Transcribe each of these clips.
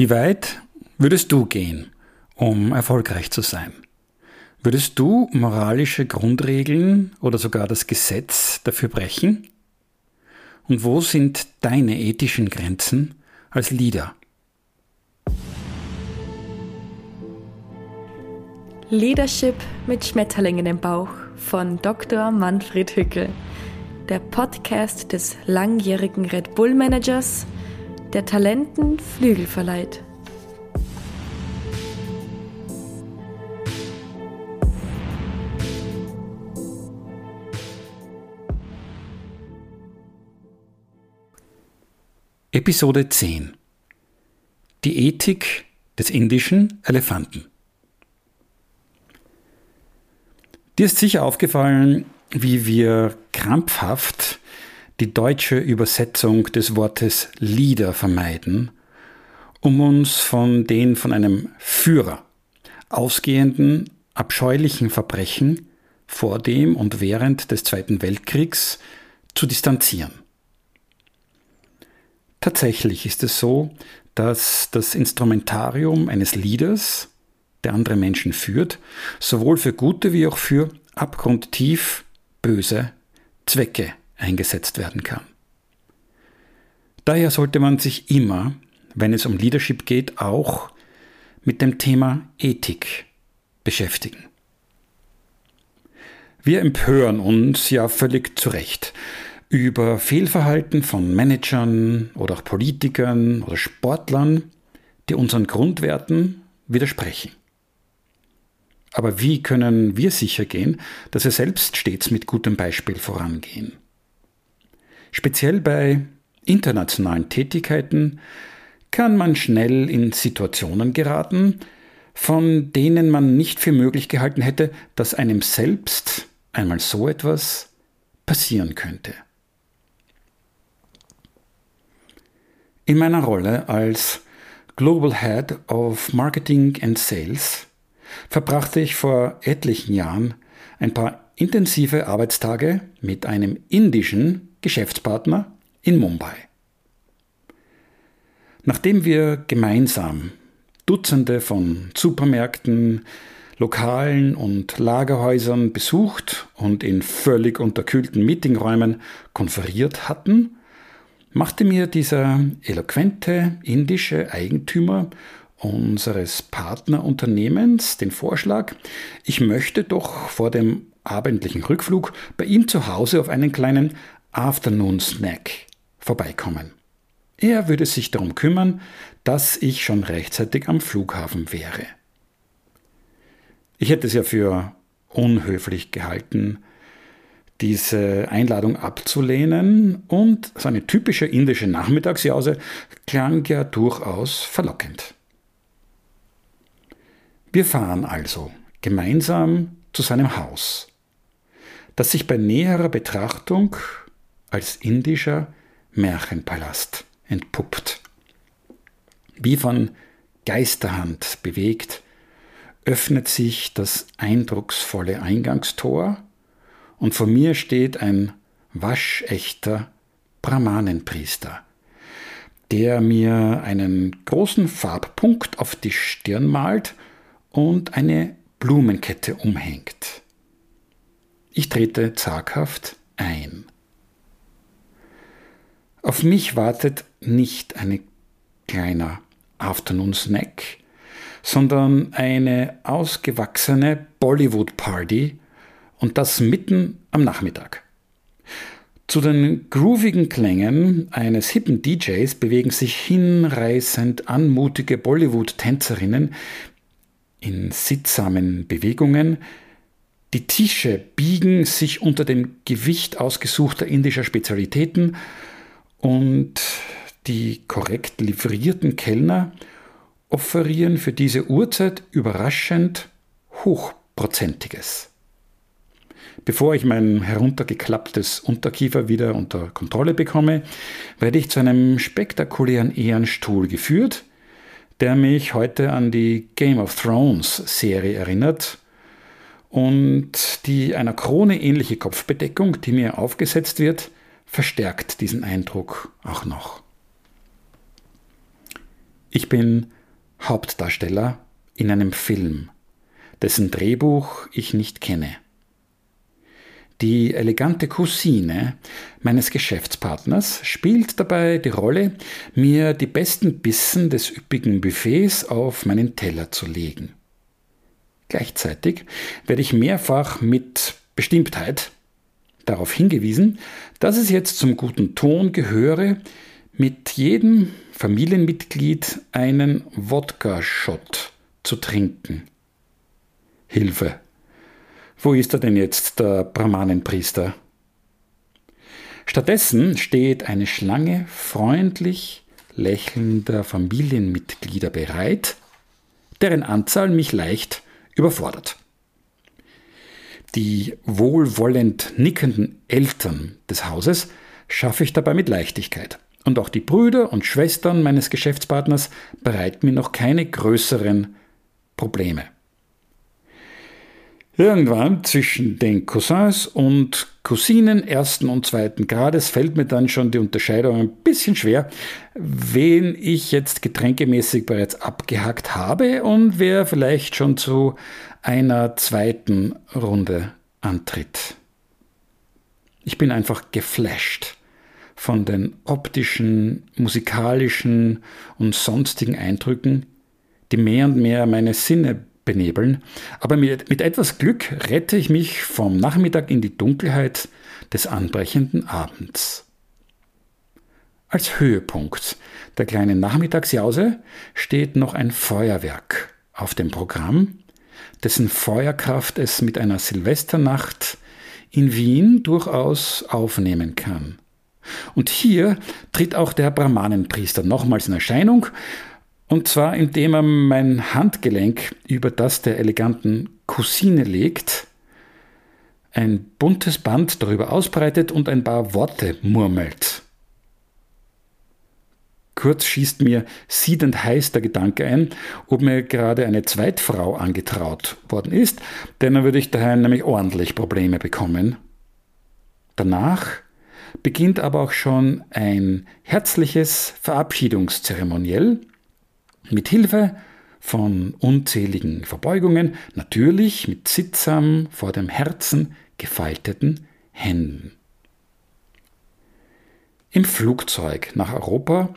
Wie weit würdest du gehen, um erfolgreich zu sein? Würdest du moralische Grundregeln oder sogar das Gesetz dafür brechen? Und wo sind deine ethischen Grenzen als Leader? Leadership mit Schmetterlingen im Bauch von Dr. Manfred Hückel, der Podcast des langjährigen Red Bull Managers – der Talenten Flügel verleiht. Episode 10 Die Ethik des indischen Elefanten Dir ist sicher aufgefallen, wie wir krampfhaft die deutsche Übersetzung des Wortes Leader vermeiden, um uns von den von einem Führer ausgehenden abscheulichen Verbrechen vor dem und während des Zweiten Weltkriegs zu distanzieren. Tatsächlich ist es so, dass das Instrumentarium eines Leaders, der andere Menschen führt, sowohl für gute wie auch für abgrundtief böse Zwecke eingesetzt werden kann. Daher sollte man sich immer, wenn es um Leadership geht, auch mit dem Thema Ethik beschäftigen. Wir empören uns ja völlig zu Recht über Fehlverhalten von Managern oder auch Politikern oder Sportlern, die unseren Grundwerten widersprechen. Aber wie können wir sicher gehen, dass wir selbst stets mit gutem Beispiel vorangehen? Speziell bei internationalen Tätigkeiten kann man schnell in Situationen geraten, von denen man nicht für möglich gehalten hätte, dass einem selbst einmal so etwas passieren könnte. In meiner Rolle als Global Head of Marketing and Sales verbrachte ich vor etlichen Jahren ein paar intensive Arbeitstage mit einem indischen Geschäftspartner in Mumbai. Nachdem wir gemeinsam Dutzende von Supermärkten, Lokalen und Lagerhäusern besucht und in völlig unterkühlten Meetingräumen konferiert hatten, machte mir dieser eloquente indische Eigentümer unseres Partnerunternehmens den Vorschlag, ich möchte doch vor dem abendlichen Rückflug bei ihm zu Hause auf einen kleinen Afternoon Snack vorbeikommen. Er würde sich darum kümmern, dass ich schon rechtzeitig am Flughafen wäre. Ich hätte es ja für unhöflich gehalten, diese Einladung abzulehnen und seine typische indische Nachmittagsjause klang ja durchaus verlockend. Wir fahren also gemeinsam zu seinem Haus, das sich bei näherer Betrachtung als indischer Märchenpalast entpuppt. Wie von Geisterhand bewegt, öffnet sich das eindrucksvolle Eingangstor und vor mir steht ein waschechter Brahmanenpriester, der mir einen großen Farbpunkt auf die Stirn malt und eine Blumenkette umhängt. Ich trete zaghaft ein. Auf mich wartet nicht ein kleiner Afternoon Snack, sondern eine ausgewachsene Bollywood Party und das mitten am Nachmittag. Zu den groovigen Klängen eines hippen DJs bewegen sich hinreißend anmutige Bollywood-Tänzerinnen in sittsamen Bewegungen. Die Tische biegen sich unter dem Gewicht ausgesuchter indischer Spezialitäten und die korrekt livrierten Kellner offerieren für diese Uhrzeit überraschend hochprozentiges. Bevor ich mein heruntergeklapptes Unterkiefer wieder unter Kontrolle bekomme, werde ich zu einem spektakulären Ehrenstuhl geführt, der mich heute an die Game of Thrones Serie erinnert und die einer Krone ähnliche Kopfbedeckung, die mir aufgesetzt wird, verstärkt diesen Eindruck auch noch. Ich bin Hauptdarsteller in einem Film, dessen Drehbuch ich nicht kenne. Die elegante Cousine meines Geschäftspartners spielt dabei die Rolle, mir die besten Bissen des üppigen Buffets auf meinen Teller zu legen. Gleichzeitig werde ich mehrfach mit Bestimmtheit darauf hingewiesen, dass es jetzt zum guten Ton gehöre, mit jedem Familienmitglied einen Wodka-Shot zu trinken. Hilfe! Wo ist er denn jetzt, der Brahmanenpriester? Stattdessen steht eine Schlange freundlich lächelnder Familienmitglieder bereit, deren Anzahl mich leicht überfordert. Die wohlwollend nickenden Eltern des Hauses schaffe ich dabei mit Leichtigkeit. Und auch die Brüder und Schwestern meines Geschäftspartners bereiten mir noch keine größeren Probleme. Irgendwann zwischen den Cousins und Cousinen ersten und zweiten Grades fällt mir dann schon die Unterscheidung ein bisschen schwer, wen ich jetzt getränkemäßig bereits abgehackt habe und wer vielleicht schon zu einer zweiten Runde antritt. Ich bin einfach geflasht von den optischen, musikalischen und sonstigen Eindrücken, die mehr und mehr meine Sinne benebeln, aber mit, mit etwas Glück rette ich mich vom Nachmittag in die Dunkelheit des anbrechenden Abends. Als Höhepunkt der kleinen Nachmittagsjause steht noch ein Feuerwerk auf dem Programm, dessen Feuerkraft es mit einer Silvesternacht in Wien durchaus aufnehmen kann. Und hier tritt auch der Brahmanenpriester nochmals in Erscheinung und zwar indem er mein Handgelenk über das der eleganten Cousine legt, ein buntes Band darüber ausbreitet und ein paar Worte murmelt. Kurz schießt mir siedend heiß der Gedanke ein, ob mir gerade eine Zweitfrau angetraut worden ist, denn dann würde ich daheim nämlich ordentlich Probleme bekommen. Danach beginnt aber auch schon ein herzliches Verabschiedungszeremoniell, mit Hilfe von unzähligen Verbeugungen, natürlich mit sittsam vor dem Herzen gefalteten Händen. Im Flugzeug nach Europa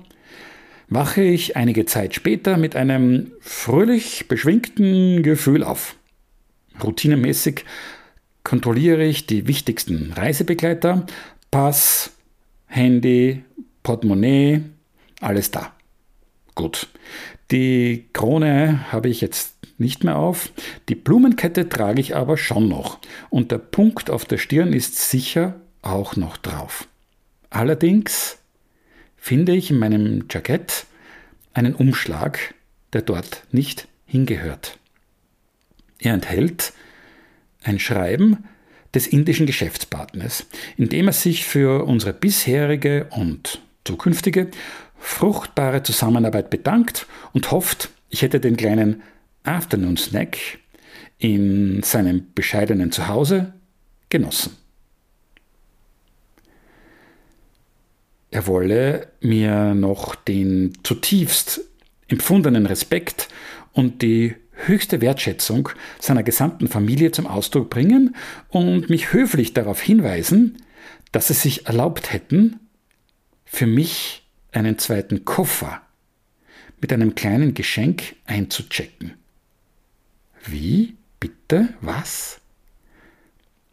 wache ich einige Zeit später mit einem fröhlich beschwingten Gefühl auf. Routinemäßig kontrolliere ich die wichtigsten Reisebegleiter, Pass, Handy, Portemonnaie, alles da. Gut. Die Krone habe ich jetzt nicht mehr auf. Die Blumenkette trage ich aber schon noch. Und der Punkt auf der Stirn ist sicher auch noch drauf. Allerdings finde ich in meinem Jackett einen Umschlag, der dort nicht hingehört. Er enthält ein Schreiben des indischen Geschäftspartners, in dem er sich für unsere bisherige und zukünftige fruchtbare Zusammenarbeit bedankt und hofft, ich hätte den kleinen Afternoon Snack in seinem bescheidenen Zuhause genossen. Er wolle mir noch den zutiefst empfundenen Respekt und die höchste Wertschätzung seiner gesamten Familie zum Ausdruck bringen und mich höflich darauf hinweisen, dass sie sich erlaubt hätten, für mich einen zweiten Koffer mit einem kleinen Geschenk einzuchecken. Wie? Bitte? Was?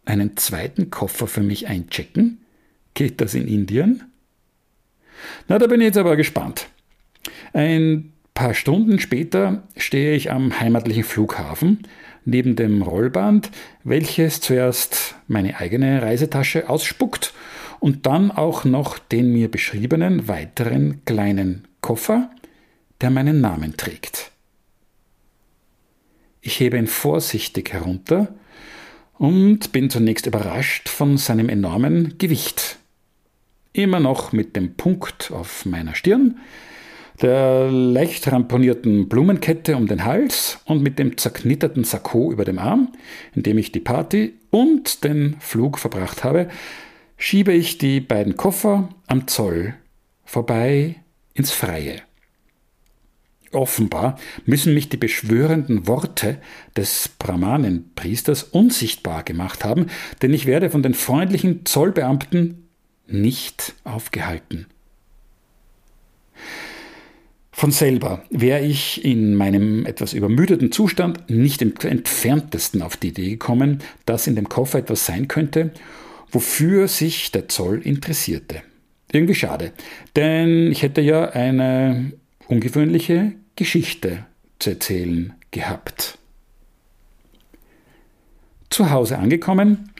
Einen zweiten Koffer für mich einchecken? Geht das in Indien? Na, da bin ich jetzt aber gespannt. Ein paar Stunden später stehe ich am heimatlichen Flughafen neben dem Rollband, welches zuerst meine eigene Reisetasche ausspuckt und dann auch noch den mir beschriebenen weiteren kleinen Koffer, der meinen Namen trägt. Ich hebe ihn vorsichtig herunter und bin zunächst überrascht von seinem enormen Gewicht. Immer noch mit dem Punkt auf meiner Stirn, der leicht ramponierten Blumenkette um den Hals und mit dem zerknitterten Sakko über dem Arm, in dem ich die Party und den Flug verbracht habe, schiebe ich die beiden Koffer am Zoll vorbei ins Freie. Offenbar müssen mich die beschwörenden Worte des Brahmanenpriesters unsichtbar gemacht haben, denn ich werde von den freundlichen Zollbeamten nicht aufgehalten. Von selber wäre ich in meinem etwas übermüdeten Zustand nicht im entferntesten auf die Idee gekommen, dass in dem Koffer etwas sein könnte, wofür sich der Zoll interessierte. Irgendwie schade, denn ich hätte ja eine ungewöhnliche Geschichte zu erzählen gehabt. Zu Hause angekommen,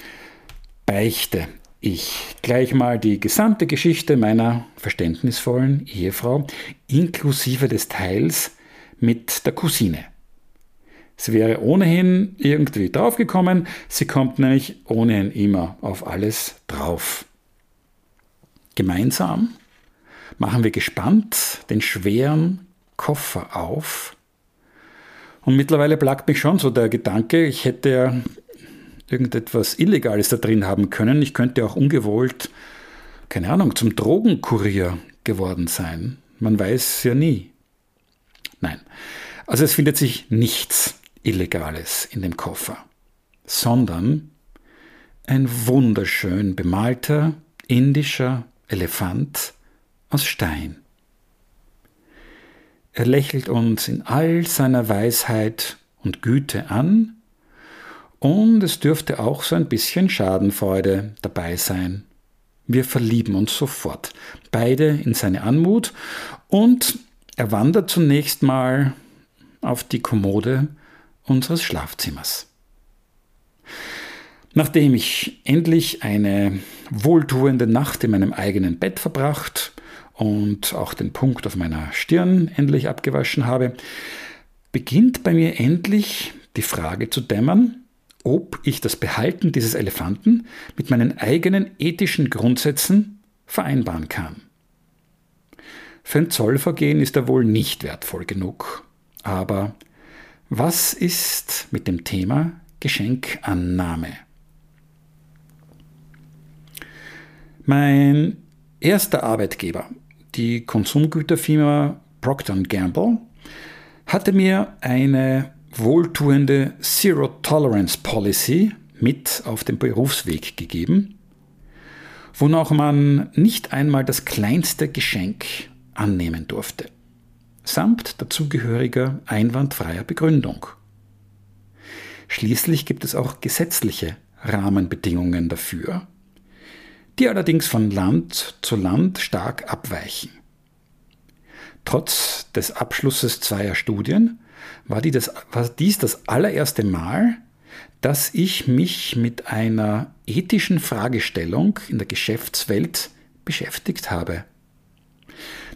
beichte ich gleich mal die gesamte Geschichte meiner verständnisvollen Ehefrau inklusive des Teils mit der Cousine. Sie wäre ohnehin irgendwie draufgekommen, sie kommt nämlich ohnehin immer auf alles drauf. Gemeinsam machen wir gespannt den schweren Koffer auf. Und mittlerweile plagt mich schon so der Gedanke, ich hätte ja irgendetwas Illegales da drin haben können. Ich könnte auch ungewollt, keine Ahnung, zum Drogenkurier geworden sein. Man weiß ja nie. Nein. Also es findet sich nichts Illegales in dem Koffer, sondern ein wunderschön bemalter indischer Elefant aus Stein. Er lächelt uns in all seiner Weisheit und Güte an, und es dürfte auch so ein bisschen Schadenfreude dabei sein. Wir verlieben uns sofort, beide in seine Anmut, und er wandert zunächst mal auf die Kommode unseres Schlafzimmers. Nachdem ich endlich eine wohltuende Nacht in meinem eigenen Bett verbracht und auch den Punkt auf meiner Stirn endlich abgewaschen habe, beginnt bei mir endlich die Frage zu dämmern, ob ich das Behalten dieses Elefanten mit meinen eigenen ethischen Grundsätzen vereinbaren kann. Für ein Zollvergehen ist er wohl nicht wertvoll genug. Aber was ist mit dem Thema Geschenkannahme? Mein erster Arbeitgeber, die Konsumgüterfirma Procter Gamble, hatte mir eine wohltuende Zero Tolerance Policy mit auf den Berufsweg gegeben, wonach man nicht einmal das kleinste Geschenk annehmen durfte, samt dazugehöriger einwandfreier Begründung. Schließlich gibt es auch gesetzliche Rahmenbedingungen dafür, die allerdings von Land zu Land stark abweichen. Trotz des Abschlusses zweier Studien war, die das, war dies das allererste Mal, dass ich mich mit einer ethischen Fragestellung in der Geschäftswelt beschäftigt habe.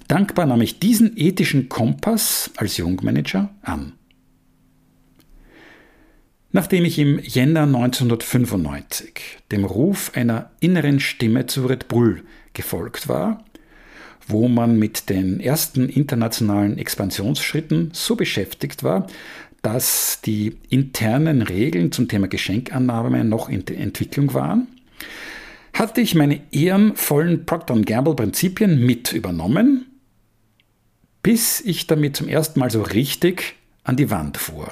Dankbar nahm ich diesen ethischen Kompass als Jungmanager an. Nachdem ich im Jänner 1995 dem Ruf einer inneren Stimme zu Red Bull gefolgt war, wo man mit den ersten internationalen Expansionsschritten so beschäftigt war, dass die internen Regeln zum Thema Geschenkannahme noch in der Entwicklung waren, hatte ich meine ehrenvollen Procter Gamble Prinzipien mit übernommen, bis ich damit zum ersten Mal so richtig an die Wand fuhr.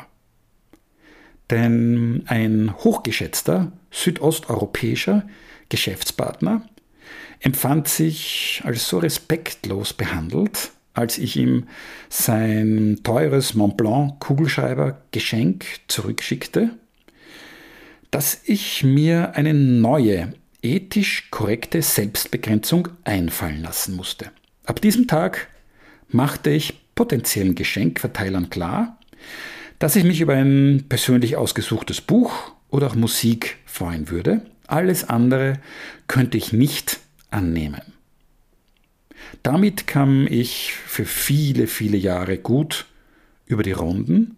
Denn ein hochgeschätzter südosteuropäischer Geschäftspartner empfand sich als so respektlos behandelt, als ich ihm sein teures Montblanc Kugelschreiber Geschenk zurückschickte, dass ich mir eine neue, ethisch korrekte Selbstbegrenzung einfallen lassen musste. Ab diesem Tag machte ich potenziellen Geschenkverteilern klar, dass ich mich über ein persönlich ausgesuchtes Buch oder auch Musik freuen würde. Alles andere könnte ich nicht annehmen. Damit kam ich für viele, viele Jahre gut über die Runden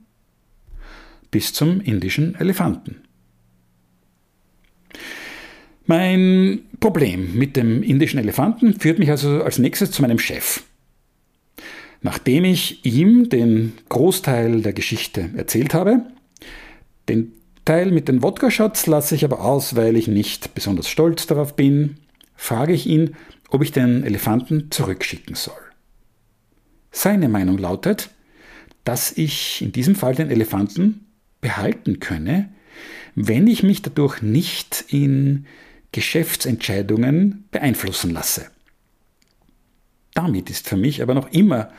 bis zum indischen Elefanten. Mein Problem mit dem indischen Elefanten führt mich also als nächstes zu meinem Chef. Nachdem ich ihm den Großteil der Geschichte erzählt habe, den Teil mit den Wodka-Shots lasse ich aber aus, weil ich nicht besonders stolz darauf bin frage ich ihn, ob ich den Elefanten zurückschicken soll. Seine Meinung lautet, dass ich in diesem Fall den Elefanten behalten könne, wenn ich mich dadurch nicht in Geschäftsentscheidungen beeinflussen lasse. Damit ist für mich aber noch immer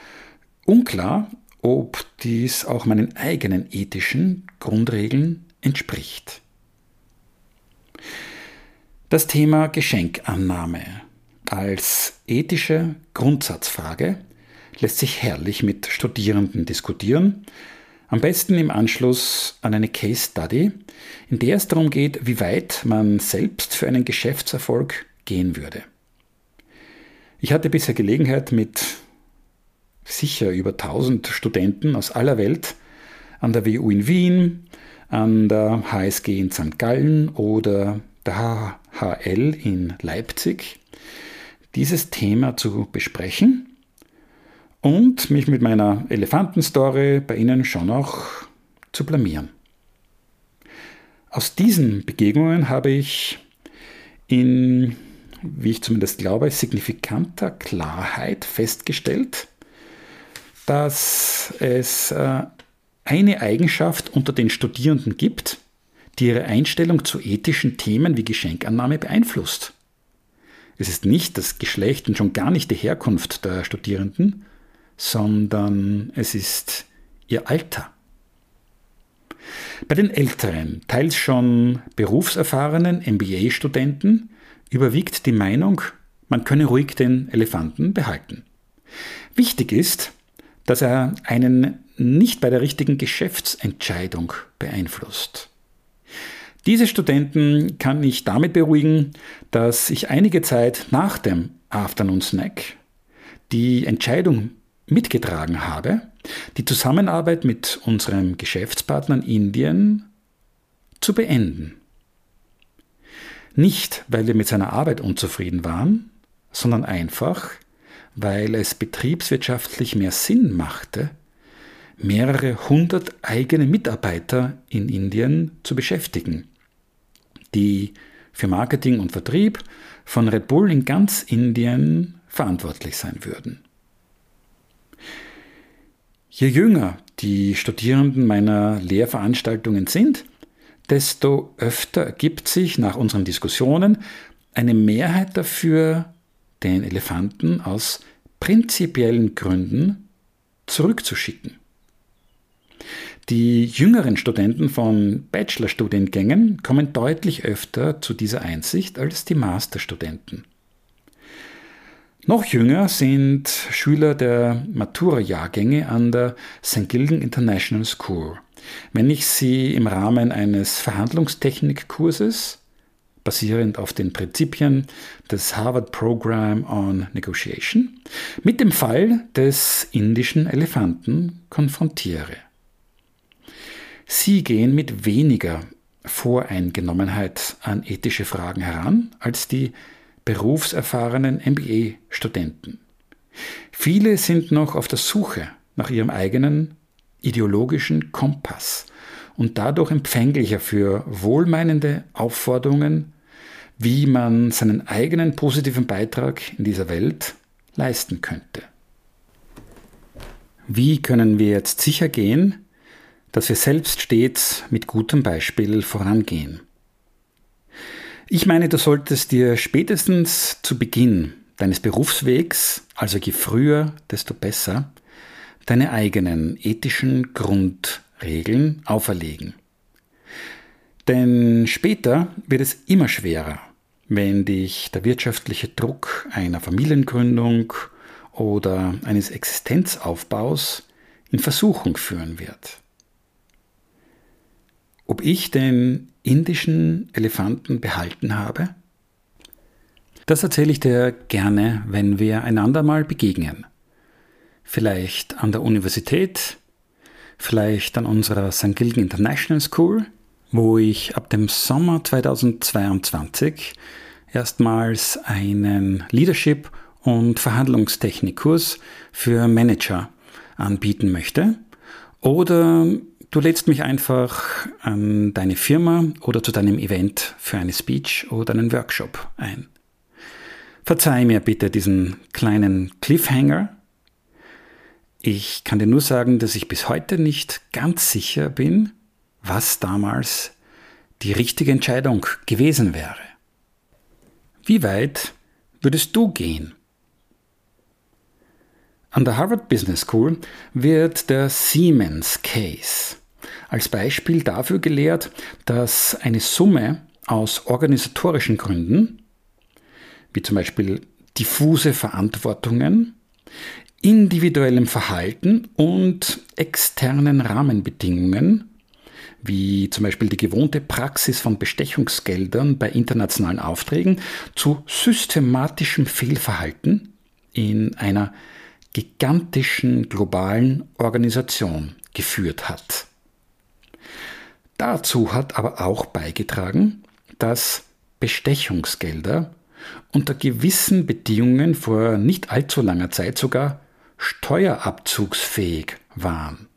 unklar, ob dies auch meinen eigenen ethischen Grundregeln entspricht. Das Thema Geschenkannahme als ethische Grundsatzfrage lässt sich herrlich mit Studierenden diskutieren, am besten im Anschluss an eine Case Study, in der es darum geht, wie weit man selbst für einen Geschäftserfolg gehen würde. Ich hatte bisher Gelegenheit, mit sicher über 1000 Studenten aus aller Welt an der WU in Wien, an der HSG in St. Gallen oder der HHL in Leipzig dieses Thema zu besprechen und mich mit meiner Elefantenstory bei Ihnen schon auch zu blamieren. Aus diesen Begegnungen habe ich in, wie ich zumindest glaube, signifikanter Klarheit festgestellt, dass es äh, eine Eigenschaft unter den Studierenden gibt, die ihre Einstellung zu ethischen Themen wie Geschenkannahme beeinflusst. Es ist nicht das Geschlecht und schon gar nicht die Herkunft der Studierenden, sondern es ist ihr Alter. Bei den älteren, teils schon berufserfahrenen MBA-Studenten überwiegt die Meinung, man könne ruhig den Elefanten behalten. Wichtig ist, dass er einen nicht bei der richtigen Geschäftsentscheidung beeinflusst. Diese Studenten kann ich damit beruhigen, dass ich einige Zeit nach dem Afternoon Snack die Entscheidung mitgetragen habe, die Zusammenarbeit mit unserem Geschäftspartner in Indien zu beenden. Nicht, weil wir mit seiner Arbeit unzufrieden waren, sondern einfach, weil es betriebswirtschaftlich mehr Sinn machte, mehrere hundert eigene Mitarbeiter in Indien zu beschäftigen die für Marketing und Vertrieb von Red Bull in ganz Indien verantwortlich sein würden. Je jünger die Studierenden meiner Lehrveranstaltungen sind, desto öfter ergibt sich nach unseren Diskussionen eine Mehrheit dafür, den Elefanten aus prinzipiellen Gründen zurückzuschicken. Die jüngeren Studenten von Bachelorstudiengängen kommen deutlich öfter zu dieser Einsicht als die Masterstudenten. Noch jünger sind Schüler der Matura-Jahrgänge an der St. Gilgen International School. Wenn ich sie im Rahmen eines Verhandlungstechnikkurses, basierend auf den Prinzipien des Harvard Program on Negotiation, mit dem Fall des indischen Elefanten konfrontiere. Sie gehen mit weniger Voreingenommenheit an ethische Fragen heran als die berufserfahrenen MBA-Studenten. Viele sind noch auf der Suche nach ihrem eigenen ideologischen Kompass und dadurch empfänglicher für wohlmeinende Aufforderungen, wie man seinen eigenen positiven Beitrag in dieser Welt leisten könnte. Wie können wir jetzt sicher gehen, dass wir selbst stets mit gutem Beispiel vorangehen. Ich meine, du solltest dir spätestens zu Beginn deines Berufswegs, also je früher, desto besser, deine eigenen ethischen Grundregeln auferlegen. Denn später wird es immer schwerer, wenn dich der wirtschaftliche Druck einer Familiengründung oder eines Existenzaufbaus in Versuchung führen wird ob ich den indischen Elefanten behalten habe? Das erzähle ich dir gerne, wenn wir einander mal begegnen. Vielleicht an der Universität, vielleicht an unserer St. Gilgen International School, wo ich ab dem Sommer 2022 erstmals einen Leadership- und Verhandlungstechnikkurs für Manager anbieten möchte. Oder Du lädst mich einfach an deine Firma oder zu deinem Event für eine Speech oder einen Workshop ein. Verzeih mir bitte diesen kleinen Cliffhanger. Ich kann dir nur sagen, dass ich bis heute nicht ganz sicher bin, was damals die richtige Entscheidung gewesen wäre. Wie weit würdest du gehen? An der Harvard Business School wird der Siemens Case als Beispiel dafür gelehrt, dass eine Summe aus organisatorischen Gründen, wie zum Beispiel diffuse Verantwortungen, individuellem Verhalten und externen Rahmenbedingungen, wie zum Beispiel die gewohnte Praxis von Bestechungsgeldern bei internationalen Aufträgen, zu systematischem Fehlverhalten in einer gigantischen globalen Organisation geführt hat. Dazu hat aber auch beigetragen, dass Bestechungsgelder unter gewissen Bedingungen vor nicht allzu langer Zeit sogar steuerabzugsfähig waren.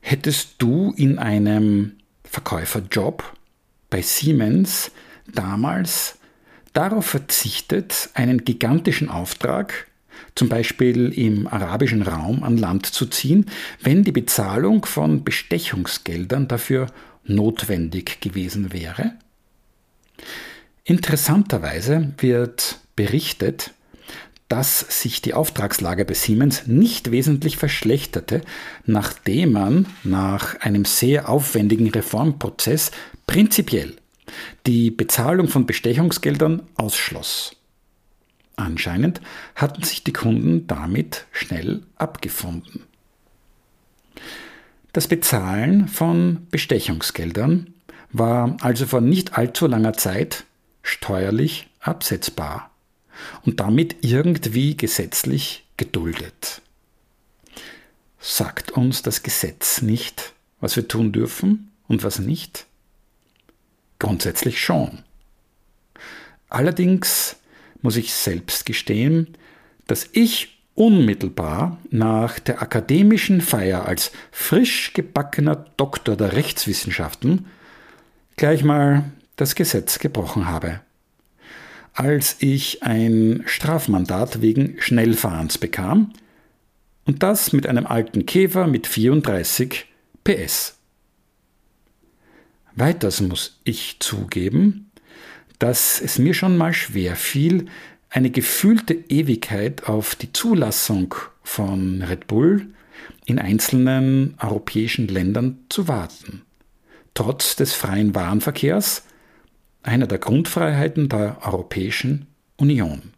Hättest du in einem Verkäuferjob bei Siemens damals darauf verzichtet, einen gigantischen Auftrag, zum Beispiel im arabischen Raum, an Land zu ziehen, wenn die Bezahlung von Bestechungsgeldern dafür notwendig gewesen wäre? Interessanterweise wird berichtet, dass sich die Auftragslage bei Siemens nicht wesentlich verschlechterte, nachdem man nach einem sehr aufwendigen Reformprozess prinzipiell die Bezahlung von Bestechungsgeldern ausschloss. Anscheinend hatten sich die Kunden damit schnell abgefunden. Das Bezahlen von Bestechungsgeldern war also vor nicht allzu langer Zeit steuerlich absetzbar und damit irgendwie gesetzlich geduldet. Sagt uns das Gesetz nicht, was wir tun dürfen und was nicht? Grundsätzlich schon. Allerdings muss ich selbst gestehen, dass ich unmittelbar nach der akademischen Feier als frisch gebackener Doktor der Rechtswissenschaften gleich mal das Gesetz gebrochen habe. Als ich ein Strafmandat wegen Schnellfahrens bekam, und das mit einem alten Käfer mit 34 PS. Weiters muss ich zugeben, dass es mir schon mal schwer fiel, eine gefühlte Ewigkeit auf die Zulassung von Red Bull in einzelnen europäischen Ländern zu warten. Trotz des freien Warenverkehrs einer der Grundfreiheiten der Europäischen Union.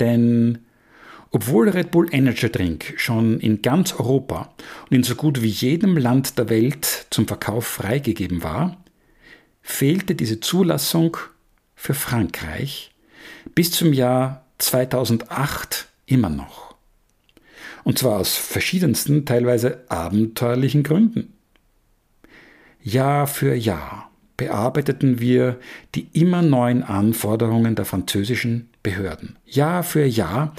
Denn obwohl Red Bull Energy Drink schon in ganz Europa und in so gut wie jedem Land der Welt zum Verkauf freigegeben war, fehlte diese Zulassung für Frankreich bis zum Jahr 2008 immer noch. Und zwar aus verschiedensten, teilweise abenteuerlichen Gründen. Jahr für Jahr bearbeiteten wir die immer neuen Anforderungen der französischen Behörden. Jahr für Jahr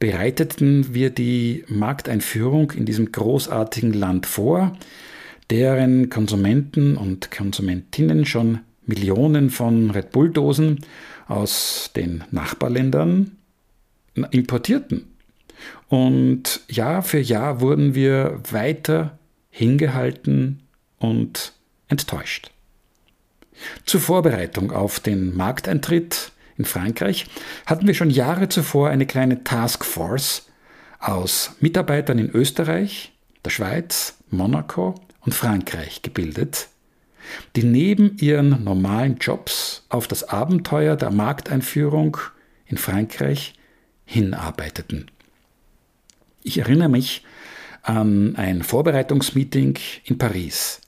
bereiteten wir die Markteinführung in diesem großartigen Land vor, deren Konsumenten und Konsumentinnen schon Millionen von Red Bull-Dosen aus den Nachbarländern importierten. Und Jahr für Jahr wurden wir weiter hingehalten und enttäuscht. Zur Vorbereitung auf den Markteintritt in Frankreich hatten wir schon Jahre zuvor eine kleine Taskforce aus Mitarbeitern in Österreich, der Schweiz, Monaco und Frankreich gebildet, die neben ihren normalen Jobs auf das Abenteuer der Markteinführung in Frankreich hinarbeiteten. Ich erinnere mich an ein Vorbereitungsmeeting in Paris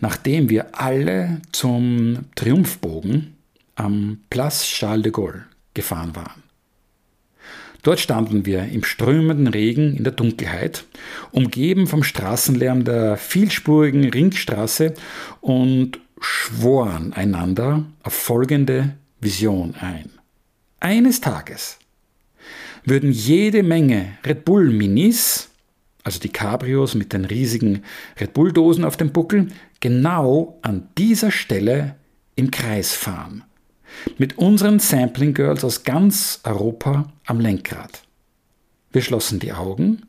nachdem wir alle zum Triumphbogen am Place Charles de Gaulle gefahren waren. Dort standen wir im strömenden Regen in der Dunkelheit, umgeben vom Straßenlärm der vielspurigen Ringstraße und schworen einander auf folgende Vision ein. Eines Tages würden jede Menge Red Bull Minis, also die Cabrios mit den riesigen Red Bull Dosen auf dem Buckel, genau an dieser Stelle im Kreis fahren. Mit unseren Sampling Girls aus ganz Europa am Lenkrad. Wir schlossen die Augen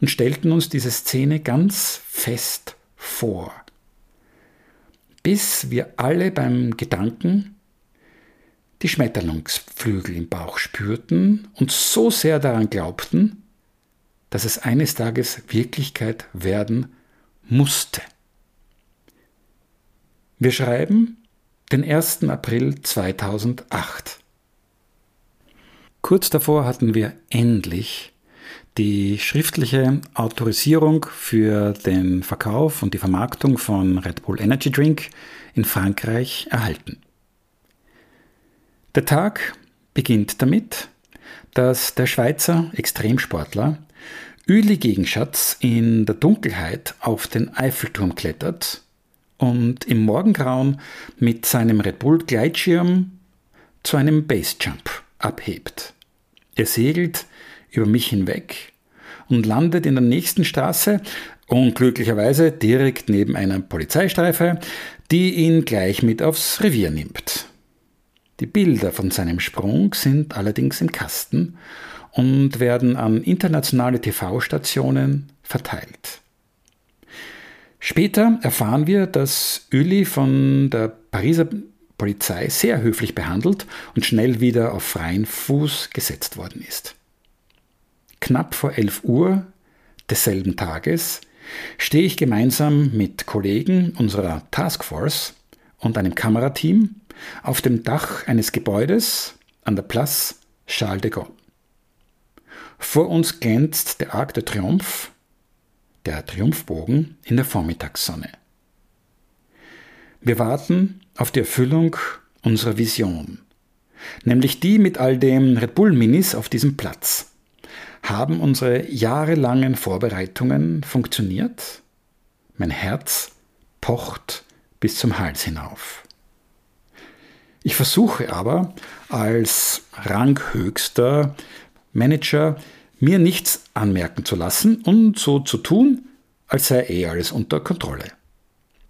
und stellten uns diese Szene ganz fest vor, bis wir alle beim Gedanken die Schmetterlingsflügel im Bauch spürten und so sehr daran glaubten, dass es eines Tages Wirklichkeit werden musste. Wir schreiben den 1. April 2008. Kurz davor hatten wir endlich die schriftliche Autorisierung für den Verkauf und die Vermarktung von Red Bull Energy Drink in Frankreich erhalten. Der Tag beginnt damit, dass der Schweizer Extremsportler Üli Gegenschatz in der Dunkelheit auf den Eiffelturm klettert und im Morgengrauen mit seinem Red Bull Gleitschirm zu einem Basejump abhebt. Er segelt über mich hinweg und landet in der nächsten Straße, unglücklicherweise direkt neben einer Polizeistreife, die ihn gleich mit aufs Revier nimmt. Die Bilder von seinem Sprung sind allerdings im Kasten und werden an internationale TV-Stationen verteilt. Später erfahren wir, dass Uli von der Pariser Polizei sehr höflich behandelt und schnell wieder auf freien Fuß gesetzt worden ist. Knapp vor 11 Uhr desselben Tages stehe ich gemeinsam mit Kollegen unserer Taskforce und einem Kamerateam auf dem Dach eines Gebäudes an der Place Charles de Gaulle. Vor uns glänzt der Arc de Triomphe, der Triumphbogen in der Vormittagssonne. Wir warten auf die Erfüllung unserer Vision, nämlich die mit all den Red Bull Minis auf diesem Platz. Haben unsere jahrelangen Vorbereitungen funktioniert? Mein Herz pocht bis zum Hals hinauf. Ich versuche aber als ranghöchster Manager mir nichts anmerken zu lassen und so zu tun, als sei eh alles unter Kontrolle.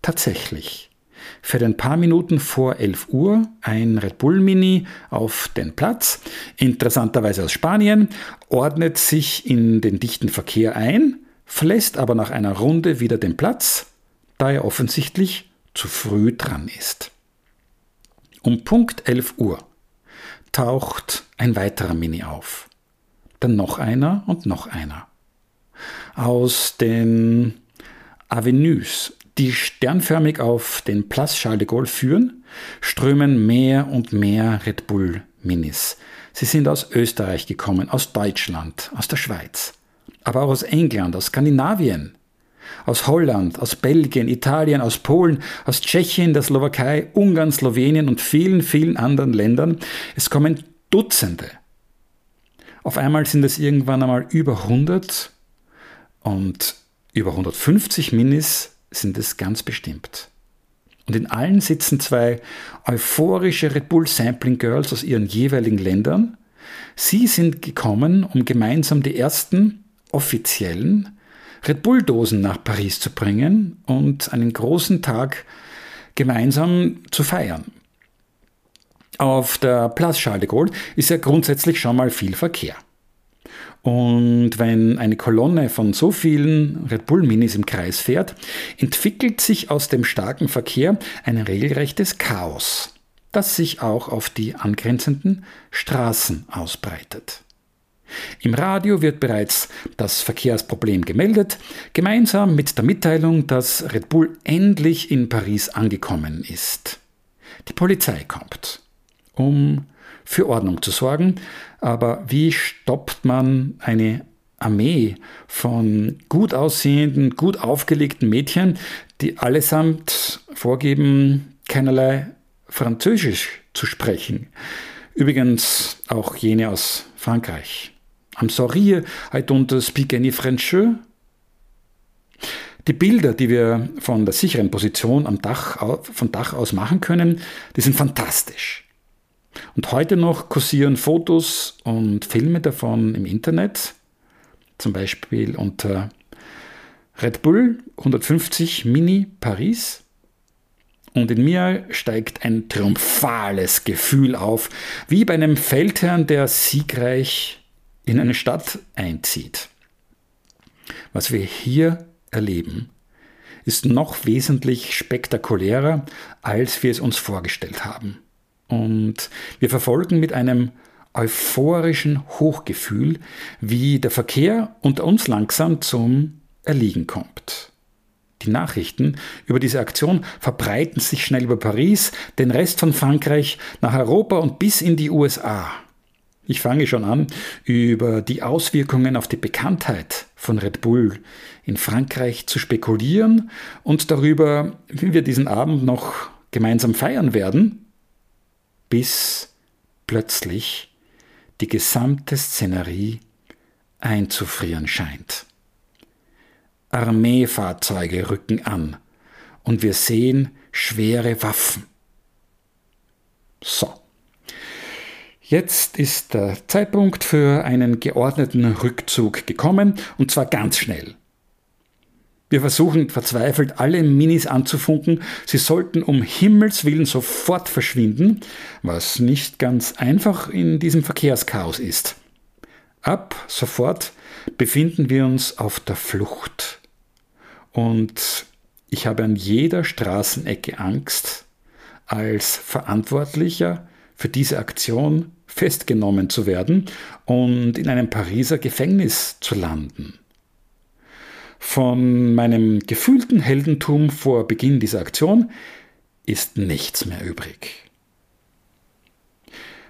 Tatsächlich fährt ein paar Minuten vor 11 Uhr ein Red Bull Mini auf den Platz, interessanterweise aus Spanien, ordnet sich in den dichten Verkehr ein, verlässt aber nach einer Runde wieder den Platz, da er offensichtlich zu früh dran ist. Um Punkt 11 Uhr taucht ein weiterer Mini auf. Dann noch einer und noch einer. Aus den Avenues die sternförmig auf den Place Charles de Gaulle führen, strömen mehr und mehr Red Bull Minis. Sie sind aus Österreich gekommen, aus Deutschland, aus der Schweiz, aber auch aus England, aus Skandinavien, aus Holland, aus Belgien, Italien, aus Polen, aus Tschechien, der Slowakei, Ungarn, Slowenien und vielen, vielen anderen Ländern. Es kommen Dutzende. Auf einmal sind es irgendwann einmal über 100 und über 150 Minis sind es ganz bestimmt. Und in allen sitzen zwei euphorische Red Bull Sampling Girls aus ihren jeweiligen Ländern. Sie sind gekommen, um gemeinsam die ersten offiziellen Red Bull Dosen nach Paris zu bringen und einen großen Tag gemeinsam zu feiern. Auf der Place Charles de Gaulle ist ja grundsätzlich schon mal viel Verkehr. Und wenn eine Kolonne von so vielen Red Bull Minis im Kreis fährt, entwickelt sich aus dem starken Verkehr ein regelrechtes Chaos, das sich auch auf die angrenzenden Straßen ausbreitet. Im Radio wird bereits das Verkehrsproblem gemeldet, gemeinsam mit der Mitteilung, dass Red Bull endlich in Paris angekommen ist. Die Polizei kommt, um für Ordnung zu sorgen. Aber wie stoppt man eine Armee von gut aussehenden, gut aufgelegten Mädchen, die allesamt vorgeben, keinerlei Französisch zu sprechen? Übrigens auch jene aus Frankreich. I'm sorry, I don't speak any French. Die Bilder, die wir von der sicheren Position am Dach, von Dach aus machen können, die sind fantastisch. Und heute noch kursieren Fotos und Filme davon im Internet, zum Beispiel unter Red Bull 150 Mini Paris. Und in mir steigt ein triumphales Gefühl auf, wie bei einem Feldherrn, der siegreich in eine Stadt einzieht. Was wir hier erleben, ist noch wesentlich spektakulärer, als wir es uns vorgestellt haben. Und wir verfolgen mit einem euphorischen Hochgefühl, wie der Verkehr unter uns langsam zum Erliegen kommt. Die Nachrichten über diese Aktion verbreiten sich schnell über Paris, den Rest von Frankreich, nach Europa und bis in die USA. Ich fange schon an, über die Auswirkungen auf die Bekanntheit von Red Bull in Frankreich zu spekulieren und darüber, wie wir diesen Abend noch gemeinsam feiern werden, bis plötzlich die gesamte Szenerie einzufrieren scheint. Armeefahrzeuge rücken an und wir sehen schwere Waffen. So. Jetzt ist der Zeitpunkt für einen geordneten Rückzug gekommen und zwar ganz schnell. Wir versuchen verzweifelt alle Minis anzufunken, sie sollten um Himmels willen sofort verschwinden, was nicht ganz einfach in diesem Verkehrschaos ist. Ab sofort befinden wir uns auf der Flucht. Und ich habe an jeder Straßenecke Angst, als Verantwortlicher für diese Aktion festgenommen zu werden und in einem Pariser Gefängnis zu landen. Von meinem gefühlten Heldentum vor Beginn dieser Aktion ist nichts mehr übrig.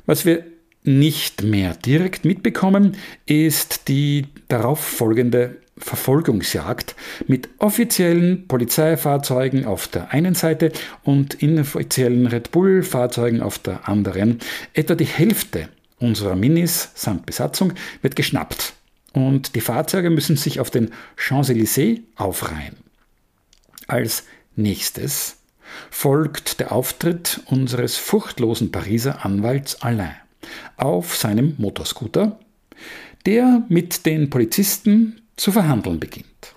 Was wir nicht mehr direkt mitbekommen, ist die darauf folgende Verfolgungsjagd mit offiziellen Polizeifahrzeugen auf der einen Seite und inoffiziellen Red Bull-Fahrzeugen auf der anderen. Etwa die Hälfte unserer Minis samt Besatzung wird geschnappt und die Fahrzeuge müssen sich auf den Champs-Élysées aufreihen. Als nächstes folgt der Auftritt unseres furchtlosen Pariser Anwalts Alain auf seinem Motorscooter, der mit den Polizisten zu verhandeln beginnt.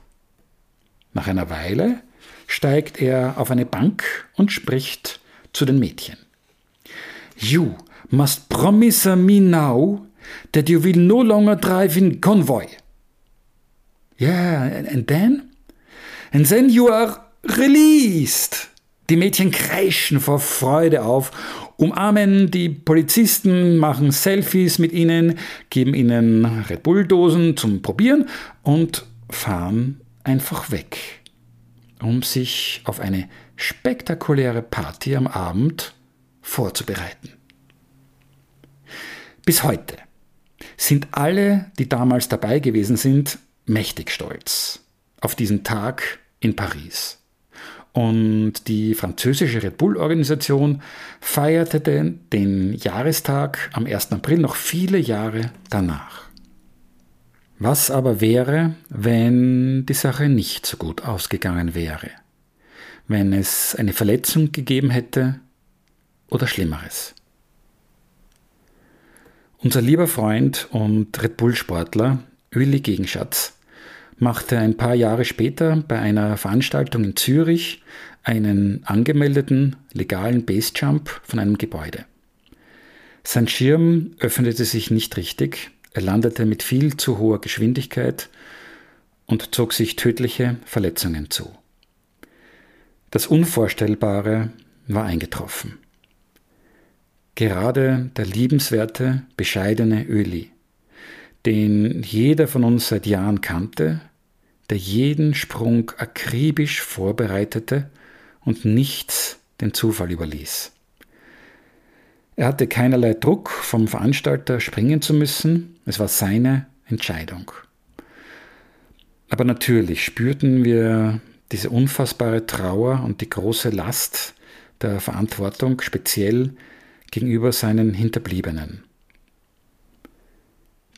Nach einer Weile steigt er auf eine Bank und spricht zu den Mädchen. You must promise me now that you will no longer drive in convoy. Yeah, and then? And then you are released. Die Mädchen kreischen vor Freude auf, umarmen die Polizisten, machen Selfies mit ihnen, geben ihnen Red Bull-Dosen zum Probieren und fahren einfach weg, um sich auf eine spektakuläre Party am Abend vorzubereiten. Bis heute sind alle, die damals dabei gewesen sind, mächtig stolz auf diesen Tag in Paris. Und die französische Red Bull-Organisation feierte den, den Jahrestag am 1. April noch viele Jahre danach. Was aber wäre, wenn die Sache nicht so gut ausgegangen wäre? Wenn es eine Verletzung gegeben hätte oder Schlimmeres? Unser lieber Freund und Red Bull-Sportler Willi Gegenschatz machte ein paar Jahre später bei einer Veranstaltung in Zürich einen angemeldeten legalen Basejump von einem Gebäude. Sein Schirm öffnete sich nicht richtig, er landete mit viel zu hoher Geschwindigkeit und zog sich tödliche Verletzungen zu. Das Unvorstellbare war eingetroffen. Gerade der liebenswerte, bescheidene Öli den jeder von uns seit Jahren kannte, der jeden Sprung akribisch vorbereitete und nichts den Zufall überließ. Er hatte keinerlei Druck vom Veranstalter springen zu müssen, es war seine Entscheidung. Aber natürlich spürten wir diese unfassbare Trauer und die große Last der Verantwortung speziell gegenüber seinen Hinterbliebenen.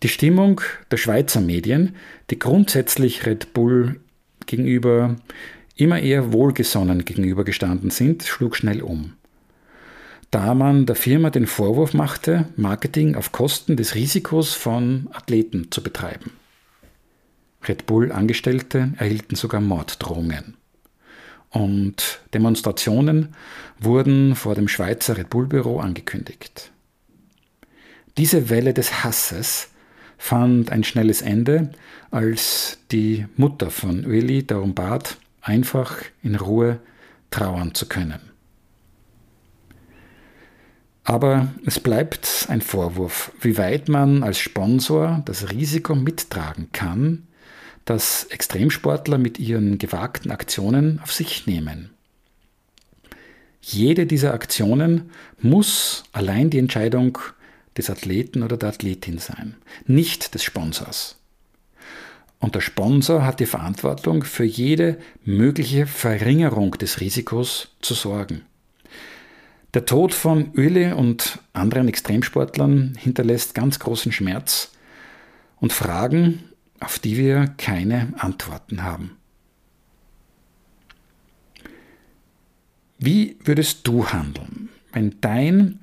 Die Stimmung der Schweizer Medien, die grundsätzlich Red Bull gegenüber immer eher wohlgesonnen gegenübergestanden sind, schlug schnell um. Da man der Firma den Vorwurf machte, Marketing auf Kosten des Risikos von Athleten zu betreiben. Red Bull-Angestellte erhielten sogar Morddrohungen. Und Demonstrationen wurden vor dem Schweizer Red Bull-Büro angekündigt. Diese Welle des Hasses fand ein schnelles Ende, als die Mutter von Ueli darum bat, einfach in Ruhe trauern zu können. Aber es bleibt ein Vorwurf, wie weit man als Sponsor das Risiko mittragen kann, das Extremsportler mit ihren gewagten Aktionen auf sich nehmen. Jede dieser Aktionen muss allein die Entscheidung des Athleten oder der Athletin sein, nicht des Sponsors. Und der Sponsor hat die Verantwortung, für jede mögliche Verringerung des Risikos zu sorgen. Der Tod von Öle und anderen Extremsportlern hinterlässt ganz großen Schmerz und Fragen, auf die wir keine Antworten haben. Wie würdest du handeln, wenn dein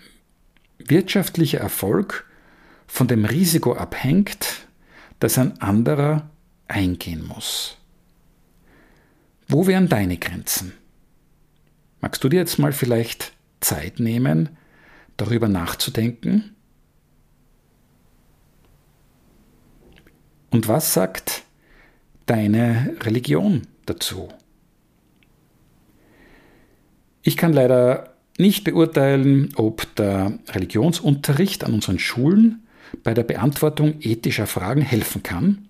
wirtschaftlicher Erfolg von dem Risiko abhängt, das ein anderer eingehen muss? Wo wären deine Grenzen? Magst du dir jetzt mal vielleicht Zeit nehmen, darüber nachzudenken? Und was sagt deine Religion dazu? Ich kann leider nicht beurteilen, ob der Religionsunterricht an unseren Schulen bei der Beantwortung ethischer Fragen helfen kann,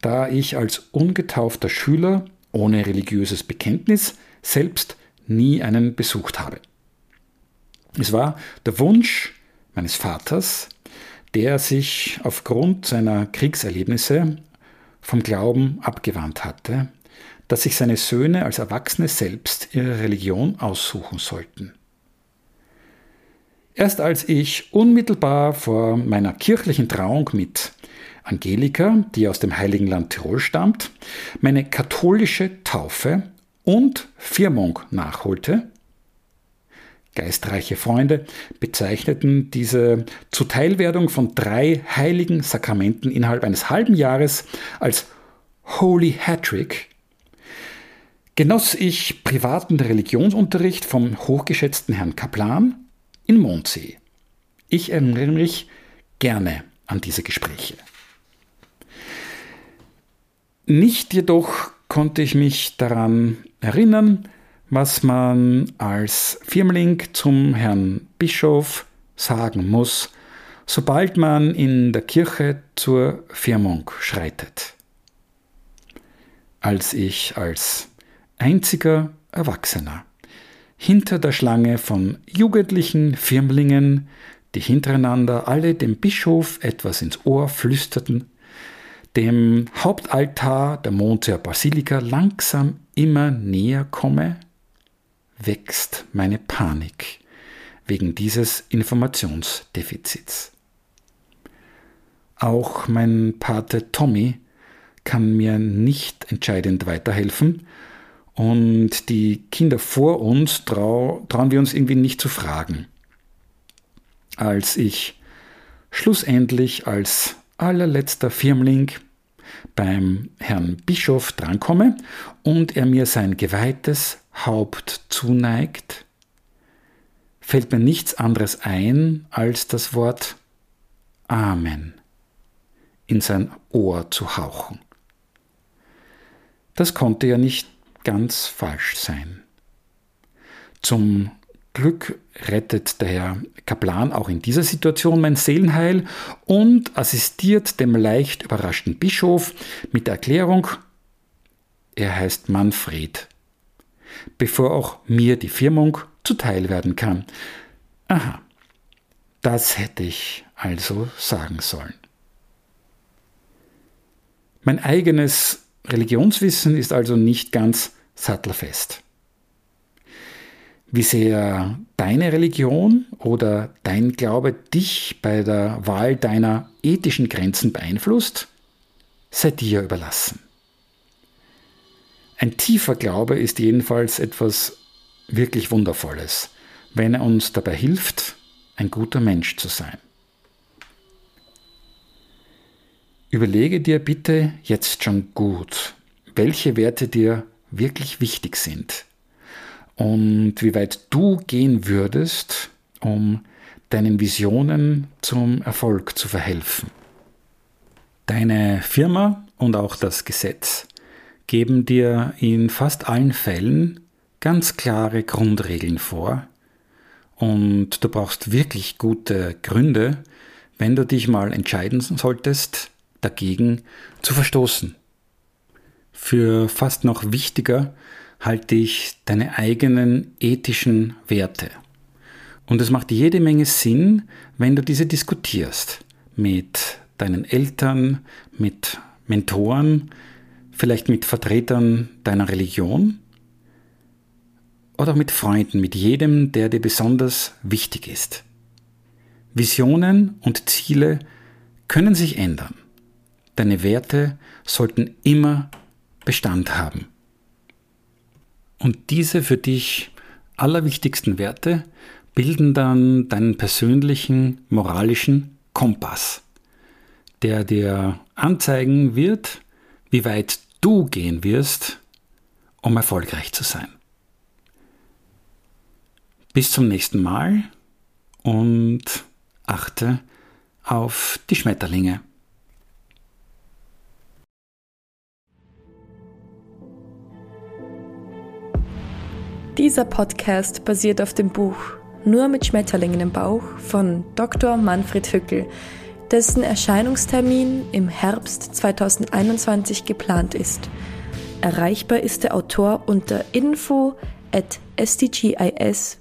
da ich als ungetaufter Schüler ohne religiöses Bekenntnis selbst nie einen besucht habe. Es war der Wunsch meines Vaters, der sich aufgrund seiner Kriegserlebnisse vom Glauben abgewandt hatte, dass sich seine Söhne als Erwachsene selbst ihre Religion aussuchen sollten. Erst als ich unmittelbar vor meiner kirchlichen Trauung mit Angelika, die aus dem Heiligen Land Tirol stammt, meine katholische Taufe und Firmung nachholte, Geistreiche Freunde bezeichneten diese Zuteilwerdung von drei heiligen Sakramenten innerhalb eines halben Jahres als Holy Hattrick. Genoss ich privaten Religionsunterricht vom hochgeschätzten Herrn Kaplan in Mondsee. Ich erinnere mich gerne an diese Gespräche. Nicht jedoch konnte ich mich daran erinnern, was man als Firmling zum Herrn Bischof sagen muss, sobald man in der Kirche zur Firmung schreitet. Als ich als einziger Erwachsener hinter der Schlange von jugendlichen Firmlingen, die hintereinander alle dem Bischof etwas ins Ohr flüsterten, dem Hauptaltar der Monteer Basilika langsam immer näher komme, wächst meine Panik wegen dieses Informationsdefizits. Auch mein Pate Tommy kann mir nicht entscheidend weiterhelfen und die Kinder vor uns trau, trauen wir uns irgendwie nicht zu fragen. Als ich schlussendlich als allerletzter Firmling beim Herrn Bischof drankomme und er mir sein geweihtes Haupt zuneigt, fällt mir nichts anderes ein, als das Wort Amen in sein Ohr zu hauchen. Das konnte ja nicht ganz falsch sein. Zum Glück rettet der Herr Kaplan auch in dieser Situation mein Seelenheil und assistiert dem leicht überraschten Bischof mit der Erklärung, er heißt Manfred, bevor auch mir die Firmung zuteil werden kann. Aha, das hätte ich also sagen sollen. Mein eigenes Religionswissen ist also nicht ganz sattelfest wie sehr deine Religion oder dein Glaube dich bei der Wahl deiner ethischen Grenzen beeinflusst, sei dir überlassen. Ein tiefer Glaube ist jedenfalls etwas wirklich Wundervolles, wenn er uns dabei hilft, ein guter Mensch zu sein. Überlege dir bitte jetzt schon gut, welche Werte dir wirklich wichtig sind und wie weit du gehen würdest, um deinen Visionen zum Erfolg zu verhelfen. Deine Firma und auch das Gesetz geben dir in fast allen Fällen ganz klare Grundregeln vor und du brauchst wirklich gute Gründe, wenn du dich mal entscheiden solltest, dagegen zu verstoßen. Für fast noch wichtiger halte ich deine eigenen ethischen Werte. Und es macht jede Menge Sinn, wenn du diese diskutierst mit deinen Eltern, mit Mentoren, vielleicht mit Vertretern deiner Religion oder mit Freunden, mit jedem, der dir besonders wichtig ist. Visionen und Ziele können sich ändern. Deine Werte sollten immer Bestand haben. Und diese für dich allerwichtigsten Werte bilden dann deinen persönlichen moralischen Kompass, der dir anzeigen wird, wie weit du gehen wirst, um erfolgreich zu sein. Bis zum nächsten Mal und achte auf die Schmetterlinge. Dieser Podcast basiert auf dem Buch Nur mit Schmetterlingen im Bauch von Dr. Manfred Hückel, dessen Erscheinungstermin im Herbst 2021 geplant ist. Erreichbar ist der Autor unter info at sdgis.at.